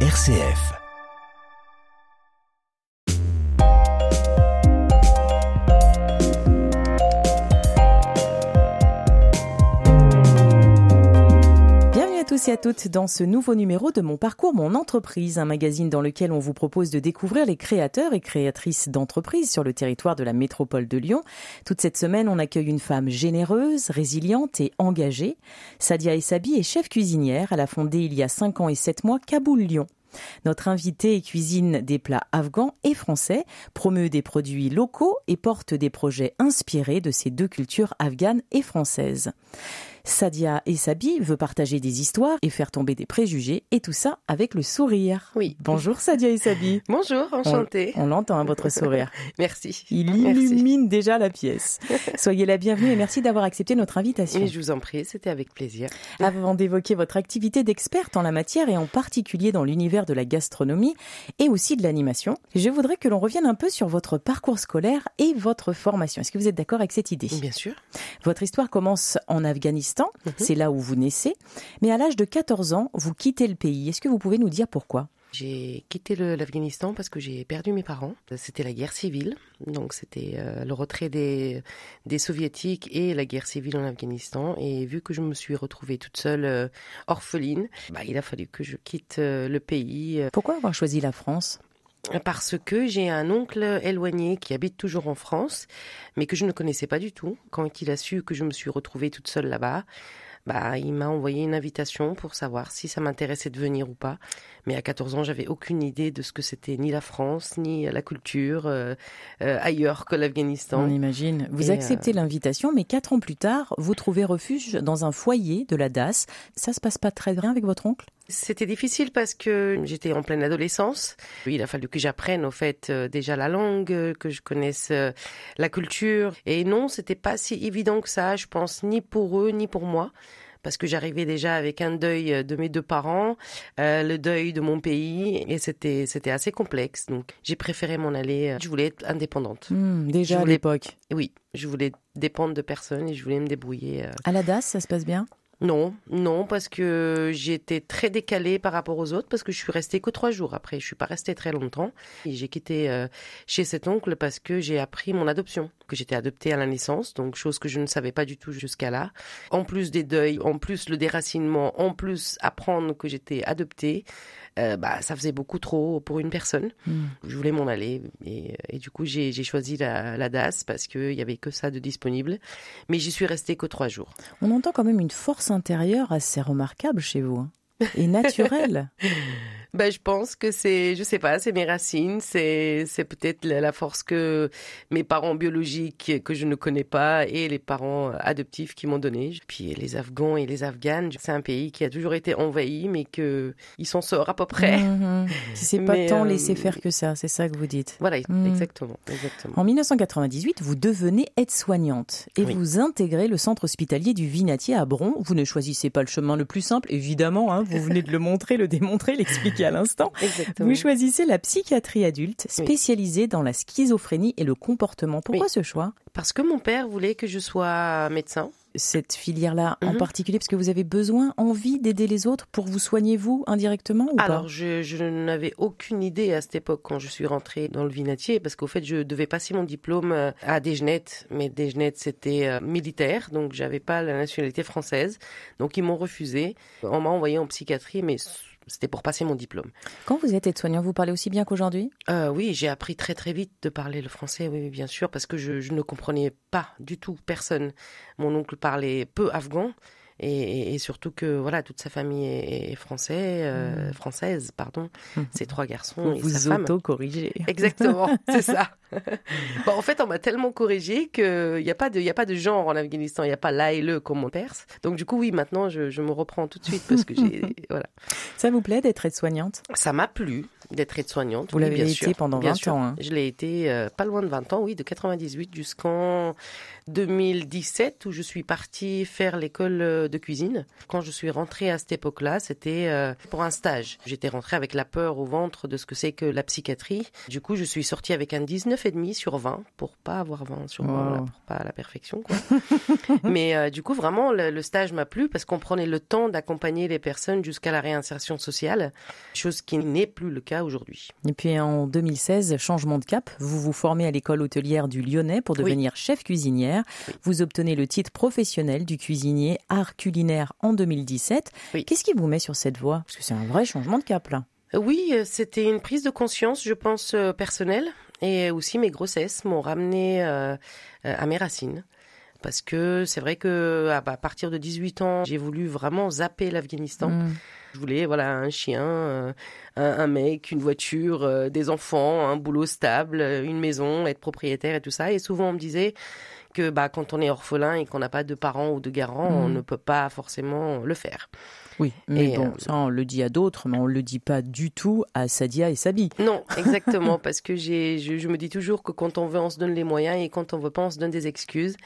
RCF. Tous et à toutes dans ce nouveau numéro de Mon Parcours, Mon Entreprise, un magazine dans lequel on vous propose de découvrir les créateurs et créatrices d'entreprises sur le territoire de la métropole de Lyon. Toute cette semaine, on accueille une femme généreuse, résiliente et engagée. Sadia Essabi est chef cuisinière. Elle a fondé il y a 5 ans et 7 mois Kaboul Lyon. Notre invitée cuisine des plats afghans et français, promeut des produits locaux et porte des projets inspirés de ces deux cultures afghanes et françaises. Sadia Essabi veut partager des histoires et faire tomber des préjugés, et tout ça avec le sourire. Oui. Bonjour Sadia Essabi. Bonjour, enchantée. On, on l'entend, hein, votre sourire. merci. Il illumine déjà la pièce. Soyez la bienvenue et merci d'avoir accepté notre invitation. Et je vous en prie, c'était avec plaisir. Avant d'évoquer votre activité d'experte en la matière et en particulier dans l'univers de la gastronomie et aussi de l'animation, je voudrais que l'on revienne un peu sur votre parcours scolaire et votre formation. Est-ce que vous êtes d'accord avec cette idée? Bien sûr. Votre histoire commence en Afghanistan, Mhm. c'est là où vous naissez, mais à l'âge de 14 ans, vous quittez le pays. Est-ce que vous pouvez nous dire pourquoi? J'ai quitté l'Afghanistan parce que j'ai perdu mes parents. C'était la guerre civile, donc c'était euh, le retrait des, des soviétiques et la guerre civile en Afghanistan. Et vu que je me suis retrouvée toute seule, euh, orpheline, bah, il a fallu que je quitte euh, le pays Pourquoi avoir choisi la France? Parce que j'ai un oncle éloigné qui habite toujours en France, mais que je ne connaissais pas du tout. Quand il a su que je me suis retrouvée toute seule là-bas, bah, il m'a envoyé une invitation pour savoir si ça m'intéressait de venir ou pas. Mais à 14 ans, j'avais aucune idée de ce que c'était ni la France, ni la culture euh, euh, ailleurs que On l'Afghanistan. imagine. Vous Et, acceptez l'invitation, mais quatre ans plus tard, vous trouvez refuge dans un foyer de la DAS. Ça se passe pas très bien avec votre oncle? C'était difficile parce que j'étais en pleine adolescence. Il a fallu que j'apprenne au fait euh, déjà la langue, euh, que je connaisse euh, la culture. Et non, c'était pas si évident que ça, je pense, ni pour eux ni pour moi. Parce que j'arrivais déjà avec un deuil euh, de mes deux parents, euh, le deuil de mon pays, et c'était c'était assez complexe. Donc j'ai préféré m'en aller. euh, Je voulais être indépendante. Hmm, Déjà à l'époque. Oui, je voulais dépendre de personne et je voulais me débrouiller. À la DAS, ça se passe bien? Non, non, parce que j'étais très décalée par rapport aux autres, parce que je suis restée que trois jours après. Je suis pas restée très longtemps. Et j'ai quitté euh, chez cet oncle parce que j'ai appris mon adoption, que j'étais adoptée à la naissance, donc chose que je ne savais pas du tout jusqu'à là. En plus des deuils, en plus le déracinement, en plus apprendre que j'étais adoptée, euh, bah ça faisait beaucoup trop pour une personne. Hmm. Je voulais m'en aller et, et du coup j'ai choisi la, la DAS parce qu'il y avait que ça de disponible. Mais j'y suis restée que trois jours. On entend quand même une force intérieure assez remarquable chez vous. hein. Et naturelle. Ben, je pense que c'est, je sais pas, c'est mes racines, c'est, c'est peut-être la, force que mes parents biologiques que je ne connais pas et les parents adoptifs qui m'ont donné. Puis les Afghans et les Afghanes, c'est un pays qui a toujours été envahi, mais que il s'en sort à peu près. Mhm. C'est pas Mais, tant euh, laisser faire que ça, c'est ça que vous dites. Voilà, Mm. exactement, exactement. En 1998, vous devenez aide-soignante et Oui. vous intégrez le centre hospitalier du Vinatier à Bron. Vous ne choisissez pas le chemin le plus simple, évidemment, hein, vous venez de le montrer, le démontrer, l'expliquer à l'instant. Vous choisissez la psychiatrie adulte, spécialisée dans la schizophrénie et le comportement. Pourquoi Oui. ce choix? Parce que mon père voulait que je sois médecin. Cette filière-là en Mhm. particulier, parce que vous avez besoin, envie d'aider les autres pour vous soigner vous indirectement ou Alors, pas je, je n'avais aucune idée à cette époque quand je suis rentrée dans le vinatier, parce qu'au fait, je devais passer mon diplôme euh, à Desgenettes, mais Desgenettes, c'était euh, militaire, donc j'avais pas la nationalité française. Donc, ils m'ont refusé. On m'a envoyé en psychiatrie, mais c'était pour passer mon diplôme. Quand vous êtes aide-soignant, vous parlez aussi bien qu'aujourd'hui? Euh, oui, j'ai appris très très vite de parler le français, oui, bien sûr, parce que je, je ne comprenais pas du tout personne. Mon oncle parlait peu afghan. Et, surtout que voilà toute sa famille est, est français, euh, française pardon, ses trois garçons Vous et vous sa femme. auto-corrigez. Exactement, c'est ça. bon, en fait, on m'a tellement corrigé qu'il n'y a, pas de- y a pas de genre en Afghanistan, il n'y a pas la et le comme en Perse. Donc, du coup, oui, maintenant, je, je me reprends tout de suite parce que j'ai. voilà. Ça vous plaît d'être aide-soignante? Ça m'a plu d'être aide-soignante. Vous oui, l'avez été sûr, pendant bien 20 sûr. ans, hein. Je l'ai été euh, pas loin de 20 ans, oui, de 98 jusqu'en 2017 où je suis partie faire l'école euh, de cuisine. Quand je suis rentrée à cette époque-là, c'était euh, pour un stage. J'étais rentrée avec la peur au ventre de ce que c'est que la psychiatrie. Du coup, je suis sortie avec un 19 9,5 sur 20 pour pas avoir 20 sur 20, pour pas la perfection. Quoi. Mais euh, du coup, vraiment, le, stage m'a plu parce qu'on prenait le temps d'accompagner les personnes jusqu'à la réinsertion sociale, chose qui n'est plus le cas aujourd'hui. Et puis en 2016, changement de cap, vous vous formez à l'école hôtelière du Lyonnais pour devenir chef cuisinière. Vous obtenez le titre professionnel du cuisinier art culinaire en 2017. Qu'est-ce qui vous met sur cette voie? Parce que c'est un vrai changement de cap là. Oui, euh, c'était une prise de conscience, je pense, euh, personnelle. Et aussi mes grossesses m'ont ramené euh, à mes racines. Parce que c'est vrai que à partir de 18 ans, j'ai voulu vraiment zapper l'Afghanistan. Mm. Je voulais voilà un chien, un, mec, une voiture, des enfants, un boulot stable, une maison, être propriétaire et tout ça. Et souvent on me disait que bah quand on est orphelin et qu'on n'a pas de parents ou de garants, on mm. ne peut pas forcément le faire. Oui, mais bon, euh, ça on le dit à d'autres, mais on le dit pas du tout à Sadia et Sabi. Non, exactement, parce que j'ai, je, je, me dis toujours que quand on veut, on se donne les moyens, et quand on veut pas, on se donne des excuses.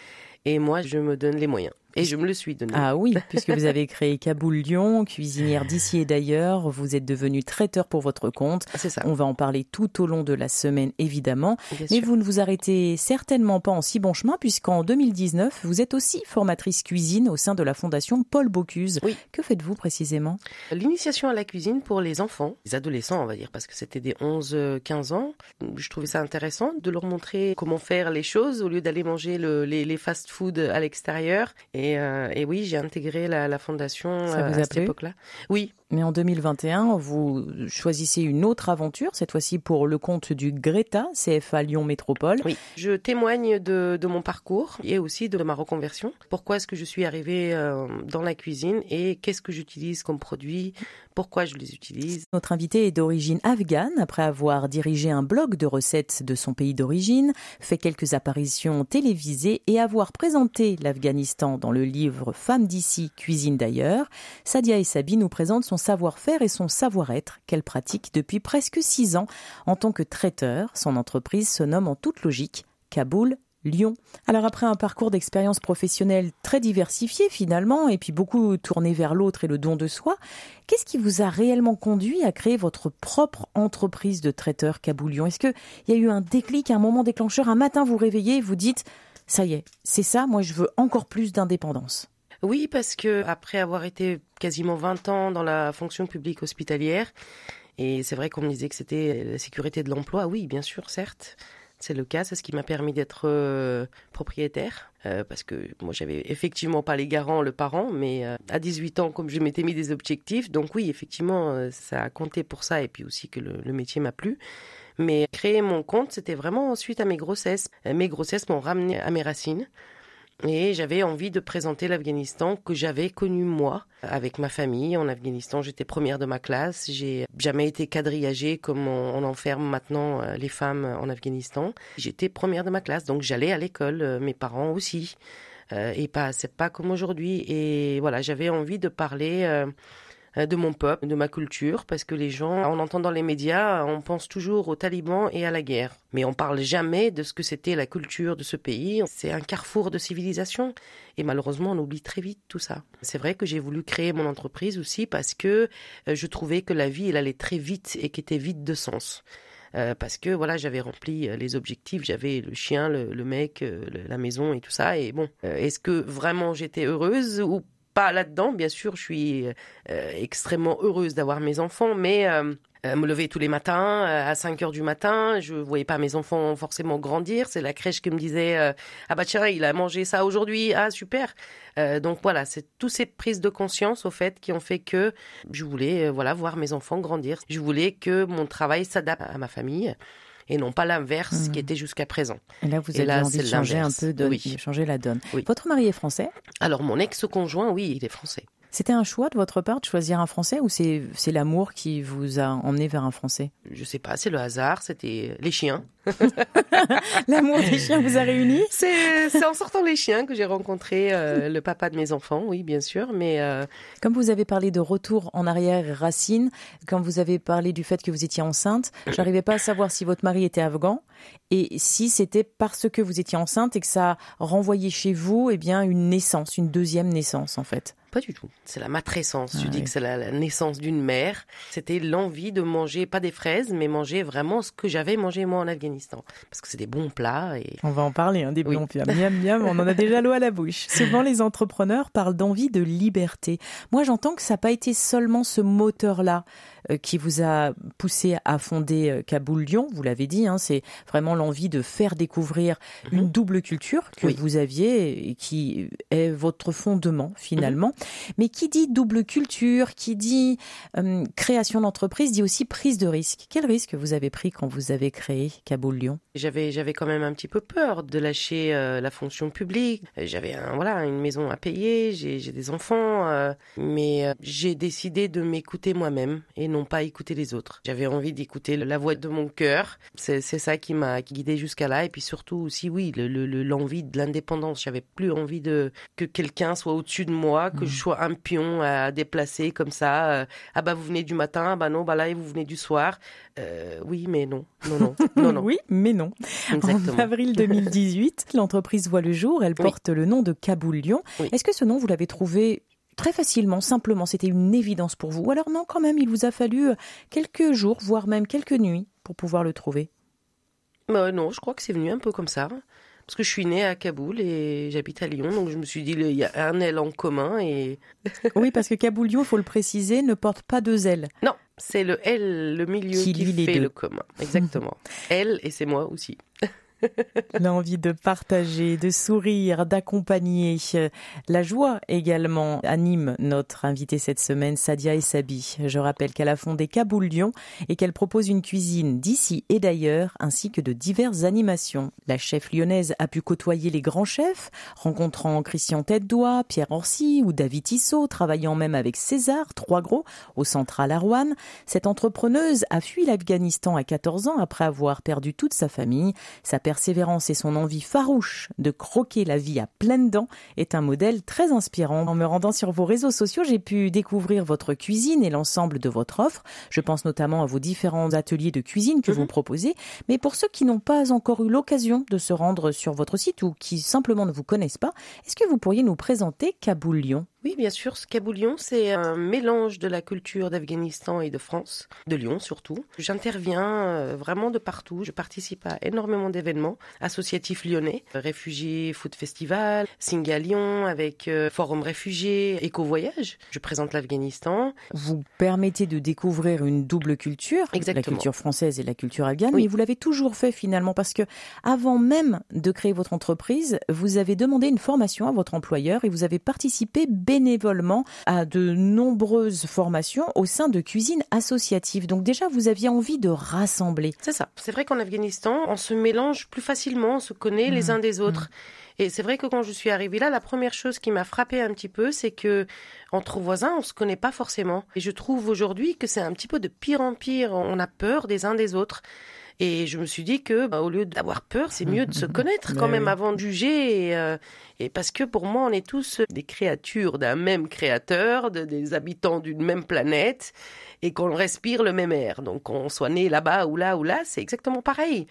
Et moi, je me donne les moyens. Et je me le suis donné. Ah oui, puisque vous avez créé Kaboul Lyon, cuisinière d'ici et d'ailleurs. Vous êtes devenu traiteur pour votre compte. C'est ça. On va en parler tout au long de la semaine, évidemment. Mais vous ne vous arrêtez certainement pas en si bon chemin, puisqu'en 2019, vous êtes aussi formatrice cuisine au sein de la fondation Paul Bocuse. Oui. Que faites-vous précisément? L'initiation à la cuisine pour les enfants, les adolescents, on va dire, parce que c'était des 11-15 ans. Je trouvais ça intéressant de leur montrer comment faire les choses au lieu d'aller manger le, les, les fast-food à l'extérieur. Euh, et, oui, j'ai intégré la, fondation euh, à cette époque-là. Oui, mais en 2021, vous choisissez une autre aventure, cette fois-ci pour le compte du Greta, CFA Lyon Métropole. Oui, je témoigne de, mon parcours et aussi de ma reconversion. Pourquoi est-ce que je suis arrivée euh, dans la cuisine et qu'est-ce que j'utilise comme produit? Pourquoi je les utilise? Notre invité est d'origine afghane. Après avoir dirigé un blog de recettes de son pays d'origine, fait quelques apparitions télévisées et avoir présenté l'Afghanistan dans le livre Femmes d'ici, cuisine d'ailleurs, Sadia et Sabi nous présentent son savoir-faire et son savoir-être qu'elle pratique depuis presque six ans en tant que traiteur. Son entreprise se nomme en toute logique Kaboul Lyon. Alors après un parcours d'expérience professionnelle très diversifié finalement, et puis beaucoup tourné vers l'autre et le don de soi, qu'est-ce qui vous a réellement conduit à créer votre propre entreprise de traiteur Lyon? Est-ce qu'il y a eu un déclic, un moment déclencheur, un matin vous réveillez et vous dites, ça y est, c'est ça, moi je veux encore plus d'indépendance oui, parce que après avoir été quasiment 20 ans dans la fonction publique hospitalière, et c'est vrai qu'on me disait que c'était la sécurité de l'emploi, oui, bien sûr, certes. C'est le cas, c'est ce qui m'a permis d'être euh, propriétaire, euh, parce que moi j'avais effectivement pas les garants, le parent, mais euh, à 18 ans, comme je m'étais mis des objectifs, donc oui, effectivement, ça a compté pour ça, et puis aussi que le métier m'a plu. Mais créer mon compte, c'était vraiment suite à mes grossesses. Mes grossesses m'ont ramené à mes racines. Et j'avais envie de présenter l'Afghanistan que j'avais connu moi, avec ma famille. En Afghanistan, j'étais première de ma classe. J'ai jamais été quadrillagée comme on, enferme maintenant euh, les femmes en Afghanistan. J'étais première de ma classe, donc j'allais à l'école, euh, mes parents aussi. Euh, et pas, c'est pas comme aujourd'hui. Et voilà, j'avais envie de parler de mon peuple, de ma culture, parce que les gens, en entendant les médias, on pense toujours aux talibans et à la guerre. Mais on parle jamais de ce que c'était la culture de ce pays. C'est un carrefour de civilisation. Et malheureusement, on oublie très vite tout ça. C'est vrai que j'ai voulu créer mon entreprise aussi parce que euh, je trouvais que la vie, elle allait très vite et qu'elle était vide de sens. Euh, parce que voilà, j'avais rempli les objectifs, j'avais le chien, le, mec, la maison et tout ça. Et bon, est-ce que vraiment j'étais heureuse ou pas là-dedans. Bien sûr, je suis euh, extrêmement heureuse d'avoir mes enfants, mais euh, euh, me lever tous les matins à 5 heures du matin, je voyais pas mes enfants forcément grandir. C'est la crèche qui me disait ah bah tiens il a mangé ça aujourd'hui, ah super. donc voilà, c'est toutes ces prises de conscience au fait qui ont fait que je voulais voilà voir mes enfants grandir. Je voulais que mon travail s'adapte à ma famille et non pas l'inverse qui hmm. était jusqu'à présent. Et là, vous avez envie de changer un peu, de changer la donne. Votre mari est français? Alors, mon ex-conjoint, oui, il est français. C'était un choix de votre part de choisir un Français ou c'est l'amour qui vous a emmené vers un Français? Je sais pas, c'est le hasard, c'était les chiens. l'amour des chiens vous a réunis? C'est en sortant les chiens que j'ai rencontré euh, le papa de mes enfants, oui, bien sûr. Mais euh, Comme vous avez parlé de retour en arrière racine, quand vous avez parlé du fait que vous étiez enceinte, j'arrivais pas à savoir si votre mari était afghan et si c'était parce que vous étiez enceinte et que ça renvoyait chez vous eh bien, une naissance, une deuxième naissance en fait. Pas du tout. C'est la matrescence. Ah je dis que c'est la, la naissance d'une mère. C'était l'envie de manger, pas des fraises, mais manger vraiment ce que j'avais mangé moi en Afghanistan. Parce que c'est des bons plats et On va en parler, hein, des bons plats. Miam, miam, on en a déjà l'eau à la bouche. Souvent, les entrepreneurs parlent d'envie de liberté. Moi, j'entends que ça n'a pas été seulement ce moteur-là euh, qui vous a poussé à fonder euh, Kaboul Lyon. Vous l'avez dit, hein, c'est vraiment l'envie de faire découvrir une double culture que Mhm. Oui. vous aviez et qui est votre fondement finalement. Mais qui dit double culture, qui dit euh, création d'entreprise, dit aussi prise de risque. Quel risque vous avez pris quand vous avez créé Kaboul Lyon? J'avais j'avais quand même un petit peu peur de lâcher euh, la fonction publique. Euh, J'avais voilà une maison à payer, j'ai des enfants, mais j'ai décidé de m'écouter moi-même et non pas écouter les autres. J'avais envie d'écouter la voix de mon cœur. C'est ça qui m'a guidé jusqu'à là et puis surtout aussi oui le- le- le- l'envie de l'indépendance. J'avais plus envie de que quelqu'un soit au-dessus de moi, que je sois un pion à déplacer comme ça. euh, ah bah vous venez du matin, ah bah non bah là vous venez du soir. Euh, oui mais non non non non non Oui, mais non. exactement. En avril 2018, l'entreprise voit le jour. Elle Oui. porte le nom de Kaboul Lyon. Oui. Est-ce que ce nom, vous l'avez trouvé très facilement, simplement C'était une évidence pour vous Ou alors non, quand même, il vous a fallu quelques jours, voire même quelques nuits pour pouvoir le trouver? Bah non, je crois que c'est venu un peu comme ça. Parce que je suis née à Kaboul et j'habite à Lyon, donc je me suis dit, il y a un L en commun et... Oui, parce que Kaboul Lyon, il faut le préciser, ne porte pas deux ailes. Non, c'est le L, le milieu Qui qui, fait le commun. Exactement. L et c'est moi aussi. L'envie de partager, de sourire, d'accompagner. Euh, La joie également anime notre invitée cette semaine, Sadia Essabi. Je rappelle qu'elle a fondé Kaboul Lyon et qu'elle propose une cuisine d'ici et d'ailleurs, ainsi que de diverses animations. La chef lyonnaise a pu côtoyer les grands chefs, rencontrant Christian Tête-Doigt, Pierre Orsi ou David Tissot, travaillant même avec César, trois gros, au central Rouen. Cette entrepreneuse a fui l'Afghanistan à 14 ans après avoir perdu toute sa famille. Sa persévérance et son envie farouche de croquer la vie à pleines dents est un modèle très inspirant. En me rendant sur vos réseaux sociaux, j'ai pu découvrir votre cuisine et l'ensemble de votre offre. Je pense notamment à vos différents ateliers de cuisine que vous proposez. Mais pour ceux qui n'ont pas encore eu l'occasion de se rendre sur votre site ou qui simplement ne vous connaissent pas, est-ce que vous pourriez nous présenter Kaboul Lyon? Oui, bien sûr, ce Kaboulion, c'est un mélange de la culture d'Afghanistan et de France, de Lyon surtout. J'interviens euh, vraiment de partout. Je participe à énormément d'événements associatifs lyonnais, Réfugiés Food Festival, Singa Lyon avec euh, Forum Réfugiés, Éco-Voyage. Je présente l'Afghanistan. vous permettez de découvrir une double culture, la culture française et la culture afghane, Oui. mais vous l'avez toujours fait finalement parce que avant même de créer votre entreprise, vous avez demandé une formation à votre employeur et vous avez participé bénévolement à de nombreuses formations au sein de cuisines associatives. Donc déjà, vous aviez envie de rassembler. C'est ça. C'est vrai qu'en Afghanistan, on se mélange plus facilement, on se connaît les Mhm. uns des autres. Et c'est vrai que quand je suis arrivée là, la première chose qui m'a frappée un petit peu, c'est que entre voisins, on se connaît pas forcément. Et je trouve aujourd'hui que c'est un petit peu de pire en pire. On a peur des uns des autres. Et je me suis dit que, bah, au lieu d'avoir peur, c'est mieux de se connaître quand même oui. avant de juger. Et, euh, et parce que pour moi, on est tous des créatures d'un même créateur, de- des habitants d'une même planète, et qu'on respire le même air. Donc, qu'on soit né là-bas ou là ou là, c'est exactement pareil.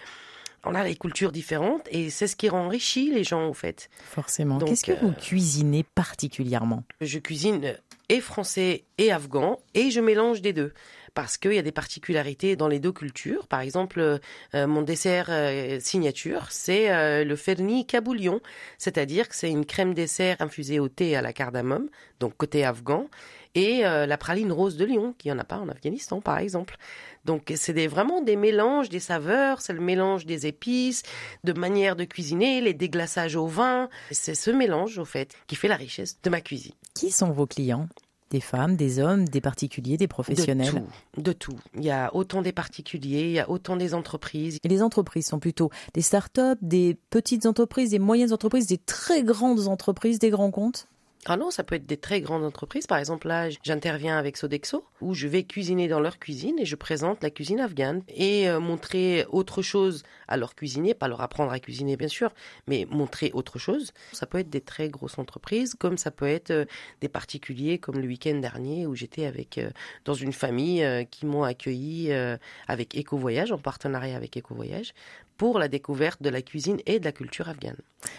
On a des cultures différentes et c'est ce qui enrichit les gens, en fait. Forcément. Qu'est-ce que euh, vous cuisinez particulièrement? Je cuisine et français et afghan et je mélange des deux parce qu'il y a des particularités dans les deux cultures. Par exemple, euh, mon dessert euh, signature, c'est euh, le ferni kaboulion, c'est-à-dire que c'est une crème dessert infusée au thé à la cardamome, donc côté afghan, et la praline rose de Lyon, qui n'y en a pas en Afghanistan, par exemple. Donc c'est vraiment des mélanges des saveurs, c'est le mélange des épices, de manière de cuisiner, les déglaçages au vin. C'est ce mélange, au fait, qui fait la richesse de ma cuisine. Qui sont vos clients? Des femmes, des hommes, des particuliers, des professionnels De tout, de tout. Il y a autant des particuliers, il y a autant des entreprises. Et les entreprises sont plutôt des start-up, des petites entreprises, des moyennes entreprises, des très grandes entreprises, des grands comptes? Ah non, ça peut être des très grandes entreprises. Par exemple, là, j'interviens avec Sodexo, où je vais cuisiner dans leur cuisine et je présente la cuisine afghane et euh, montrer autre chose à leurs cuisiniers, pas leur apprendre à cuisiner bien sûr, mais montrer autre chose. Ça peut être des très grosses entreprises, comme ça peut être euh, des particuliers, comme le week-end dernier où j'étais avec euh, dans une famille qui m'ont accueilli avec Éco Voyage, en partenariat avec Éco Voyage, pour la découverte de la cuisine et de la culture afghane.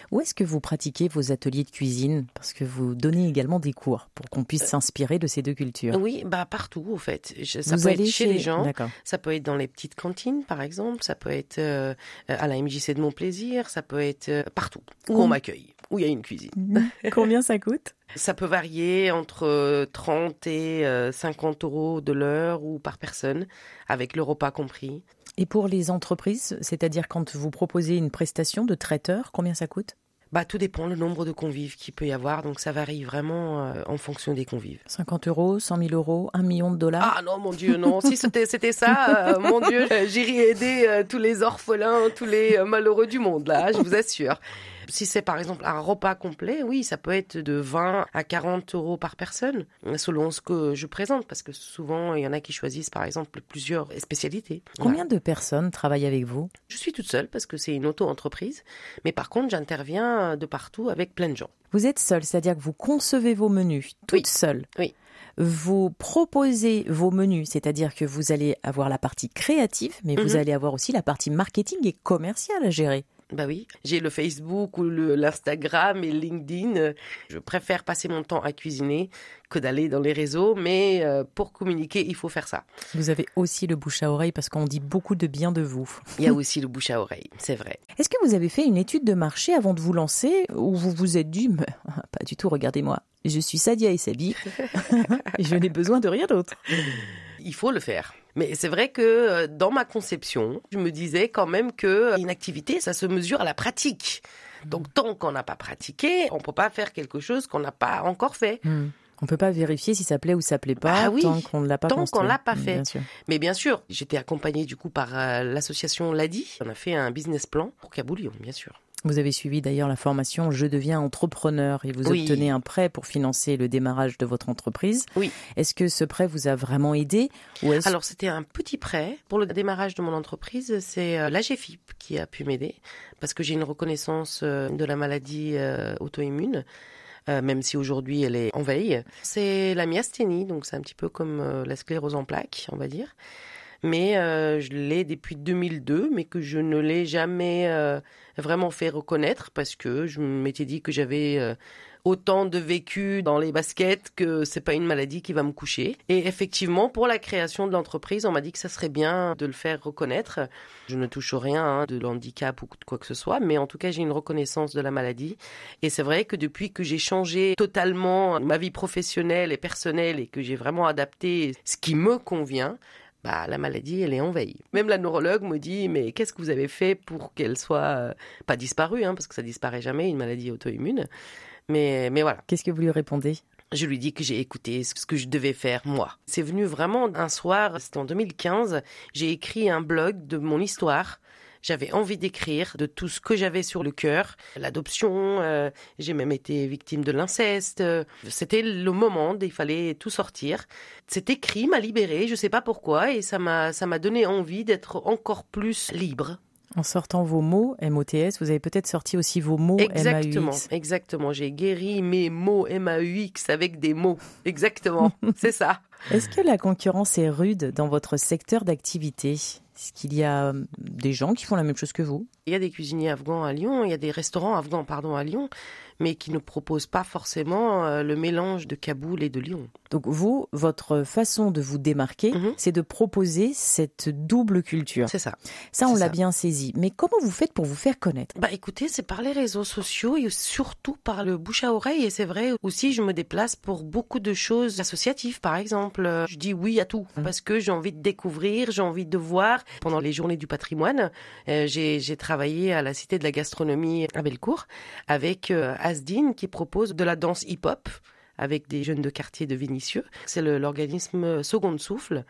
Où est-ce que vous pratiquez vos ateliers de cuisine? Parce que vous donnez également des cours pour qu'on puisse s'inspirer de ces deux cultures. Oui, bah partout au fait. Ça peut être chez, les gens, ça peut être dans les petites cantines par exemple, ça peut être euh, à la MJC de Mon Plaisir, ça peut être euh, partout où on m'accueille, où il y a une cuisine. Combien ça coûte? Ça peut varier entre 30 et 50 euros de l'heure ou par personne, avec le repas compris. Et pour les entreprises, c'est-à-dire quand vous proposez une prestation de traiteur, combien ça coûte? Bah, tout dépend le nombre de convives qu'il peut y avoir, donc ça varie vraiment euh, en fonction des convives. 50 euros, 100 000 euros, 1 million de dollars? Ah non, mon Dieu, non. si c'était, c'était ça, euh, mon Dieu, j'irais aider euh, tous les orphelins, tous les malheureux du monde, là, je vous assure. Si c'est par exemple un repas complet, oui, ça peut être de 20 à 40 euros par personne, selon ce que je présente, parce que souvent, il y en a qui choisissent par exemple plusieurs spécialités. Combien de personnes travaillent avec vous? Je suis toute seule parce que c'est une auto-entreprise, mais par contre, j'interviens de partout avec plein de gens. Vous êtes seule, c'est-à-dire que vous concevez vos menus toute seule Oui vous proposez vos menus, c'est-à-dire que vous allez avoir la partie créative, mais vous mhm. allez avoir aussi la partie marketing et commerciale à gérer. Bah oui, j'ai le Facebook ou l'Instagram et LinkedIn. Je préfère passer mon temps à cuisiner que d'aller dans les réseaux, mais euh, pour communiquer, il faut faire ça. Vous avez aussi le bouche à oreille parce qu'on dit beaucoup de bien de vous. Il y a aussi le bouche à oreille, c'est vrai. Est-ce que vous avez fait une étude de marché avant de vous lancer ou vous vous êtes dit, pas du tout, regardez-moi, je suis Sadia et Sabi et je n'ai besoin de rien d'autre? Il faut le faire. Mais c'est vrai que euh, dans ma conception, je me disais quand même que euh, une activité, ça se mesure à la pratique. Donc tant qu'on n'a pas pratiqué, on peut pas faire quelque chose qu'on n'a pas encore fait. Hmm. On peut pas vérifier si ça plaît ou ça plaît pas bah tant qu'on ne l'a pas tant qu'on l'a pas hmm, fait. Mais bien sûr, j'étais accompagnée du coup par euh, l'association Ladi. On a fait un business plan pour Kaboulion, bien sûr. Vous avez suivi d'ailleurs la formation Je deviens entrepreneur et vous obtenez un prêt pour financer le démarrage de votre entreprise. Oui. Est-ce que ce prêt vous a vraiment aidé ou Alors c'était un petit prêt pour le démarrage de mon entreprise. C'est euh, l'AGFIP qui a pu m'aider parce que j'ai une reconnaissance euh, de la maladie euh, auto-immune. même si aujourd'hui elle est en veille. C'est la myasthénie, donc c'est un petit peu comme la sclérose en plaques, on va dire mais euh, je l'ai depuis 2002, mais que je ne l'ai jamais euh, vraiment fait reconnaître parce que je m'étais dit que j'avais euh, autant de vécu dans les baskets que c'est pas une maladie qui va me coucher. Et effectivement, pour la création de l'entreprise, on m'a dit que ça serait bien de le faire reconnaître. Je ne touche rien hein, de handicap ou de quoi que ce soit, mais en tout cas, j'ai une reconnaissance de la maladie. Et c'est vrai que depuis que j'ai changé totalement ma vie professionnelle et personnelle et que j'ai vraiment adapté ce qui me convient, bah, la maladie, elle est en veille. Même la neurologue me dit, mais qu'est-ce que vous avez fait pour qu'elle soit euh, pas disparue, hein, parce que ça disparaît jamais, une maladie auto-immune. Mais, mais voilà. Qu'est-ce que vous lui répondez? Je lui dis que j'ai écouté ce que je devais faire moi. C'est venu vraiment un soir, c'était en 2015, j'ai écrit un blog de mon histoire j'avais envie d'écrire de tout ce que j'avais sur le cœur, l'adoption, euh, j'ai même été victime de l'inceste. C'était le moment, il fallait tout sortir. Cet écrit m'a libérée, je sais pas pourquoi, et ça m'a ça m'a donné envie d'être encore plus libre. En sortant vos mots MOTS, vous avez peut-être sorti aussi vos mots Exactement, exactement. J'ai guéri mes mots MAUX avec des mots. Exactement, c'est ça. Est-ce que la concurrence est rude dans votre secteur d'activité? Est-ce qu'il y a euh, des gens qui font la même chose que vous? Il y a des cuisiniers afghans à Lyon, il y a des restaurants afghans pardon à Lyon, mais qui ne proposent pas forcément euh, le mélange de Kaboul et de Lyon. Donc vous, votre façon de vous démarquer, mhm. c'est de proposer cette double culture. C'est ça. Ça, on l'a bien saisi. Mais comment vous faites pour vous faire connaître? Bah écoutez, c'est par les réseaux sociaux et surtout par le bouche à oreille. Et c'est vrai aussi, je me déplace pour beaucoup de choses associatives, par exemple. Je dis oui à tout mhm. parce que j'ai envie de découvrir, j'ai envie de voir. Pendant les journées du patrimoine, euh, j'ai travaillé à la Cité de la Gastronomie à Bellecour avec euh, Qui propose de la danse hip-hop avec des jeunes de quartier de Vénitieux. C'est l'organisme Seconde Souffle.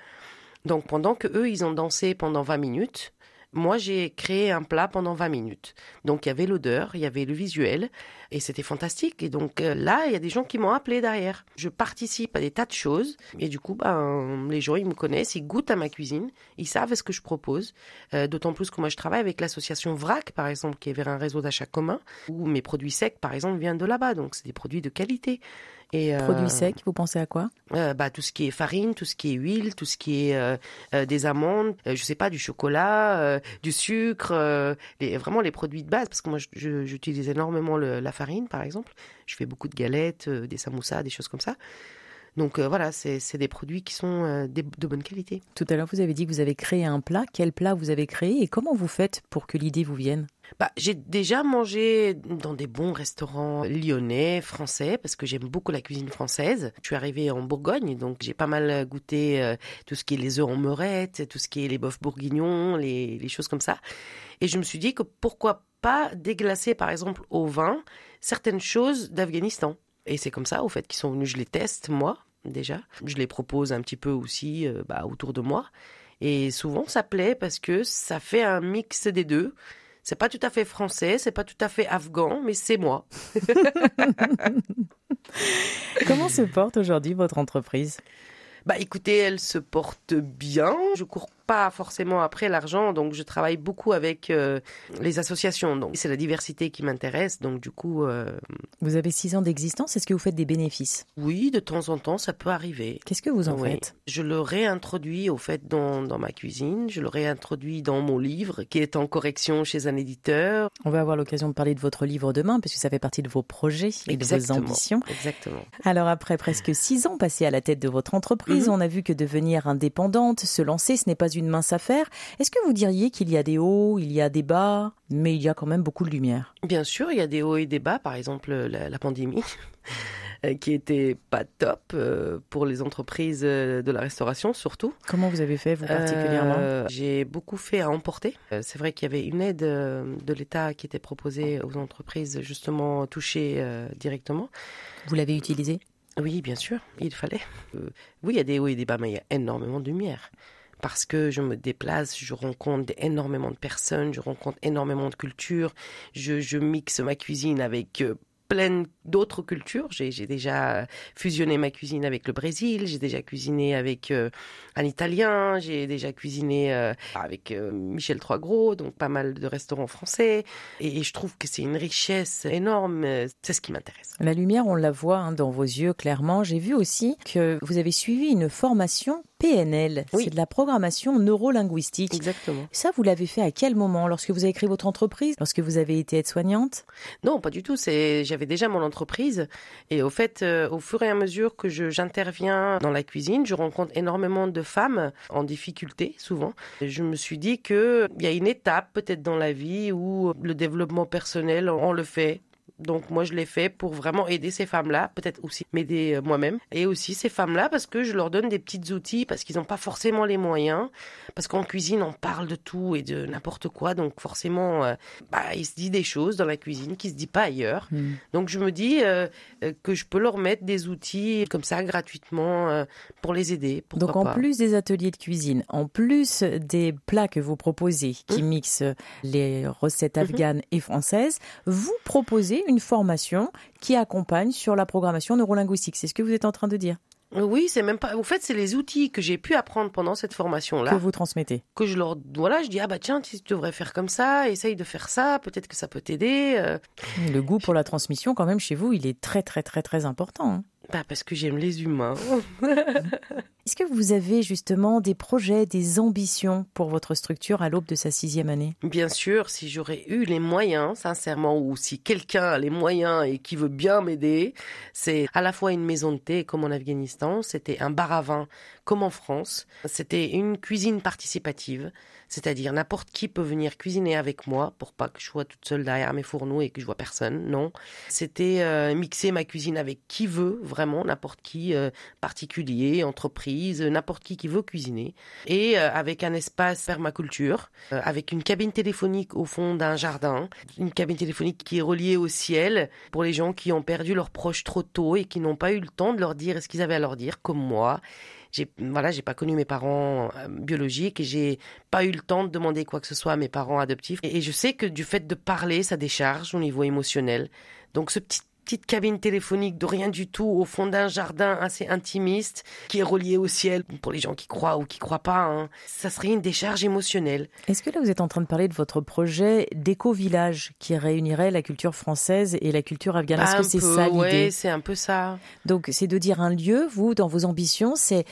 Donc pendant que eux, ils ont dansé pendant 20 minutes, moi, j'ai créé un plat pendant 20 minutes. Donc, il y avait l'odeur, il y avait le visuel, et c'était fantastique. Et donc, euh, là, il y a des gens qui m'ont appelé derrière. Je participe à des tas de choses, et du coup, ben, les gens, ils me connaissent, ils goûtent à ma cuisine, ils savent ce que je propose. Euh, d'autant plus que moi, je travaille avec l'association VRAC, par exemple, qui est vers un réseau d'achat commun, où mes produits secs, par exemple, viennent de là-bas. Donc, c'est des produits de qualité. Et, Produits secs, vous pensez à quoi? Bah, Tout ce qui est farine, tout ce qui est huile, tout ce qui est des amandes, je sais pas, du chocolat, du sucre, les, vraiment les produits de base, parce que moi j'utilise énormément la farine par exemple. Je fais beaucoup de galettes, des samoussas, des choses comme ça. Donc euh, voilà, c'est des produits qui sont euh, de bonne qualité. Tout à l'heure, vous avez dit que vous avez créé un plat. Quel plat vous avez créé et comment vous faites pour que l'idée vous vienne? Bah, J'ai déjà mangé dans des bons restaurants lyonnais, français, parce que j'aime beaucoup la cuisine française. Je suis arrivée en Bourgogne, donc j'ai pas mal goûté euh, tout ce qui est les œufs en meurette, tout ce qui est les bœufs bourguignons, les, les choses comme ça. Et je me suis dit que pourquoi pas déglacer, par exemple, au vin certaines choses d'Afghanistan. Et c'est comme ça, au fait, qu'ils sont venus, je les teste, moi, déjà. Je les propose un petit peu aussi euh, bah, autour de moi. Et souvent, ça plaît parce que ça fait un mix des deux. C'est pas tout à fait français, c'est pas tout à fait afghan, mais c'est moi. Comment se porte aujourd'hui votre entreprise? Bah écoutez, elle se porte bien. Je cours pas forcément après l'argent, donc je travaille beaucoup avec euh, les associations. Donc c'est la diversité qui m'intéresse, donc du coup. Euh, vous avez six ans d'existence. Est-ce que vous faites des bénéfices? Oui, de temps en temps, ça peut arriver. Qu'est-ce que vous en faites? Je le réintroduis au fait dans, dans ma cuisine. Je le réintroduis dans mon livre qui est en correction chez un éditeur. On va avoir l'occasion de parler de votre livre demain, parce que ça fait partie de vos projets et de vos ambitions. Exactement. Alors après presque six ans passés à la tête de votre entreprise, mhm. on a vu que devenir indépendante, se lancer, ce n'est pas une une mince affaire. Est-ce que vous diriez qu'il y a des hauts, il y a des bas, mais il y a quand même beaucoup de lumière? Bien sûr, il y a des hauts et des bas. Par exemple, la, pandémie. qui était pas top euh, pour les entreprises euh, de la restauration surtout. Comment vous avez fait vous particulièrement? euh, J'ai beaucoup fait à emporter. C'est vrai qu'il y avait une aide de l'État qui était proposée aux entreprises justement touchées directement. Vous l'avez utilisée? Oui, bien sûr, il fallait. oui, il y a des hauts et des bas, mais il y a énormément de lumière parce que je me déplace, je rencontre énormément de personnes, je rencontre énormément de cultures, je, mixe ma cuisine avec euh, plein d'autres cultures. J'ai déjà fusionné ma cuisine avec le Brésil, j'ai déjà cuisiné avec euh, un Italien, j'ai déjà cuisiné euh, avec euh, Michel Troisgros, donc pas mal de restaurants français. Et, je trouve que c'est une richesse énorme. C'est ce qui m'intéresse. La lumière, on la voit hein, dans vos yeux clairement. J'ai vu aussi que vous avez suivi une formation PNL. C'est de la programmation neurolinguistique. Exactement. Ça, vous l'avez fait à quel moment? Lorsque vous avez créé votre entreprise? Lorsque vous avez été aide-soignante? Non, pas du tout. C'est j'avais déjà mon entreprise et au fait, euh, au fur et à mesure que j'interviens dans la cuisine, je rencontre énormément de femmes en difficulté souvent. je me suis dit que il y a une étape peut-être dans la vie où le développement personnel, on le fait donc moi je l'ai fait pour vraiment aider ces femmes-là, peut-être aussi m'aider euh, moi-même, et aussi ces femmes-là parce que je leur donne des petits outils parce qu'ils n'ont pas forcément les moyens, parce qu'en cuisine on parle de tout et de n'importe quoi, donc forcément euh, bah, il se dit des choses dans la cuisine qui se dit pas ailleurs. Hmm. Donc je me dis euh, que je peux leur mettre des outils comme ça gratuitement pour les aider. Donc en plus des ateliers de cuisine, en plus des plats que vous proposez qui mmh. mixent les recettes mmh afghanes et françaises, vous proposez une formation qui accompagne sur la programmation neurolinguistique. C'est ce que vous êtes en train de dire oui, c'est même pas. En fait, c'est les outils que j'ai pu apprendre pendant cette formation-là. Que vous transmettez. Que je leur. Voilà, je dis, ah bah tiens, tu devrais faire comme ça, essaye de faire ça, peut-être que ça peut t'aider. Euh. Le goût pour la transmission, quand même, chez vous, il est très, très, très, très important. Hein. Bah parce que j'aime les humains. Est-ce que vous avez justement des projets, des ambitions pour votre structure à l'aube de sa sixième année? Bien sûr, si j'aurais eu les moyens, sincèrement, ou si quelqu'un a les moyens et qui veut bien m'aider, c'est à la fois une maison de thé comme en Afghanistan, c'était un bar à vin comme en France, c'était une cuisine participative, c'est-à-dire n'importe qui peut venir cuisiner avec moi pour pas que je sois toute seule derrière mes fourneaux et que je vois personne. Non, c'était euh, mixer ma cuisine avec qui veut, vraiment n'importe qui, euh, particulier, entreprise, n'importe qui qui veut cuisiner, et euh, avec un espace permaculture, avec une cabine téléphonique au fond d'un jardin, une cabine téléphonique qui est reliée au ciel pour les gens qui ont perdu leurs proches trop tôt et qui n'ont pas eu le temps de leur dire ce qu'ils avaient à leur dire, comme moi j'ai voilà, j'ai pas connu mes parents euh, biologiques et j'ai pas eu le temps de demander quoi que ce soit à mes parents adoptifs. Et, je sais que du fait de parler, ça décharge au niveau émotionnel. Donc ce petit petite cabine téléphonique de rien du tout au fond d'un jardin assez intimiste qui est relié au ciel pour les gens qui croient ou qui croient pas. Hein. Ça serait une décharge émotionnelle. Est-ce que là vous êtes en train de parler de votre projet d'éco-village qui réunirait la culture française et la culture afghane? Est-ce que c'est ça l'idée? Oui, c'est un peu ça. Donc c'est de dire un lieu, vous, dans vos ambitions, c'est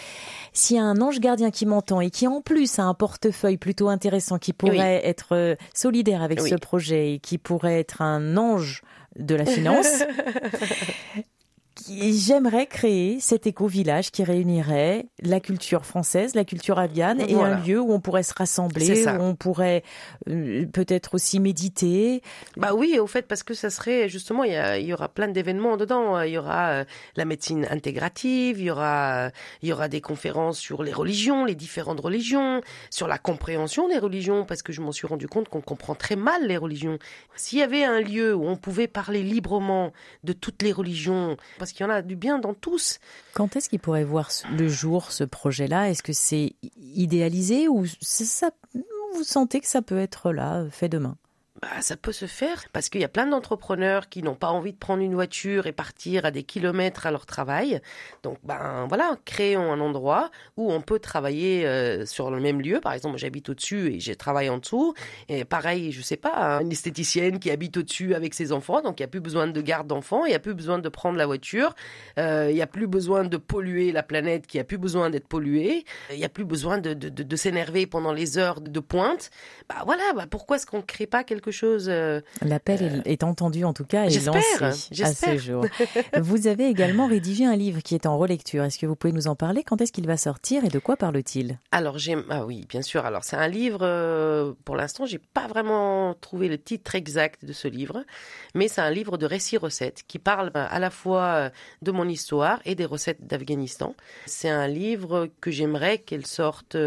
s'il y a un ange gardien qui m'entend et qui en plus a un portefeuille plutôt intéressant qui pourrait être euh, solidaire avec ce projet et qui pourrait être un ange de la finance. J'aimerais créer cet éco-village qui réunirait la culture française, la culture aviane et un lieu où on pourrait se rassembler, où on pourrait euh, peut-être aussi méditer. Bah oui, au fait, parce que ça serait justement, il y, y aura plein d'événements dedans. Il y aura euh, la médecine intégrative, il y aura, il y aura des conférences sur les religions, les différentes religions, sur la compréhension des religions, parce que je m'en suis rendu compte qu'on comprend très mal les religions. S'il y avait un lieu où on pouvait parler librement de toutes les religions, parce qu'il y en a du bien dans tous. Quand est-ce qu'il pourrait voir le jour, ce projet-là? Est-ce que c'est idéalisé ou ça, vous sentez que ça peut être là, fait demain? Bah, ça peut se faire parce qu'il y a plein d'entrepreneurs qui n'ont pas envie de prendre une voiture et partir à des kilomètres à leur travail. Donc, ben voilà, créons un endroit où on peut travailler euh, sur le même lieu. Par exemple, j'habite au-dessus et j'ai travaillé en dessous. Et pareil, je sais pas, hein, une esthéticienne qui habite au-dessus avec ses enfants, donc il n'y a plus besoin de garde d'enfants, il n'y a plus besoin de prendre la voiture, euh, il n'y a plus besoin de polluer la planète qui a plus besoin d'être polluée, il n'y a plus besoin de, de, de, de s'énerver pendant les heures de pointe. Bah voilà, bah pourquoi est-ce qu'on ne crée pas quelque chose. Euh, L'appel euh, est entendu en tout cas et lancé à ce jour. vous avez également rédigé un livre qui est en relecture. Est-ce que vous pouvez nous en parler? Quand est-ce qu'il va sortir et de quoi parle-t-il? Alors j'ai ah oui bien sûr. Alors c'est un livre. Euh, pour l'instant j'ai pas vraiment trouvé le titre exact de ce livre, mais c'est un livre de récits recettes qui parle à la fois de mon histoire et des recettes d'Afghanistan. C'est un livre que j'aimerais qu'elle sorte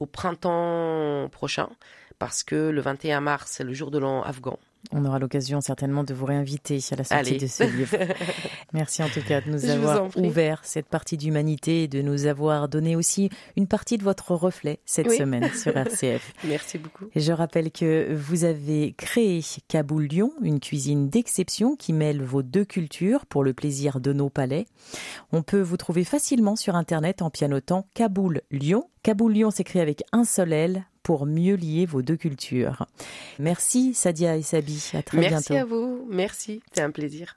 au printemps prochain parce que le 21 mars, c'est le jour de l'an afghan. On aura l'occasion certainement de vous réinviter à la sortie de ce livre. Merci en tout cas de nous avoir ouvert cette partie d'humanité et de nous avoir donné aussi une partie de votre reflet cette semaine sur RCF. Merci beaucoup. Et je rappelle que vous avez créé Kaboul Lyon, une cuisine d'exception qui mêle vos deux cultures pour le plaisir de nos palais. On peut vous trouver facilement sur internet en pianotant Kaboul Lyon. Kaboul Lyon s'écrit avec un seul L pour mieux lier vos deux cultures. Merci Sadia et Sabi, à très bientôt. Merci à vous, merci, c'est un plaisir.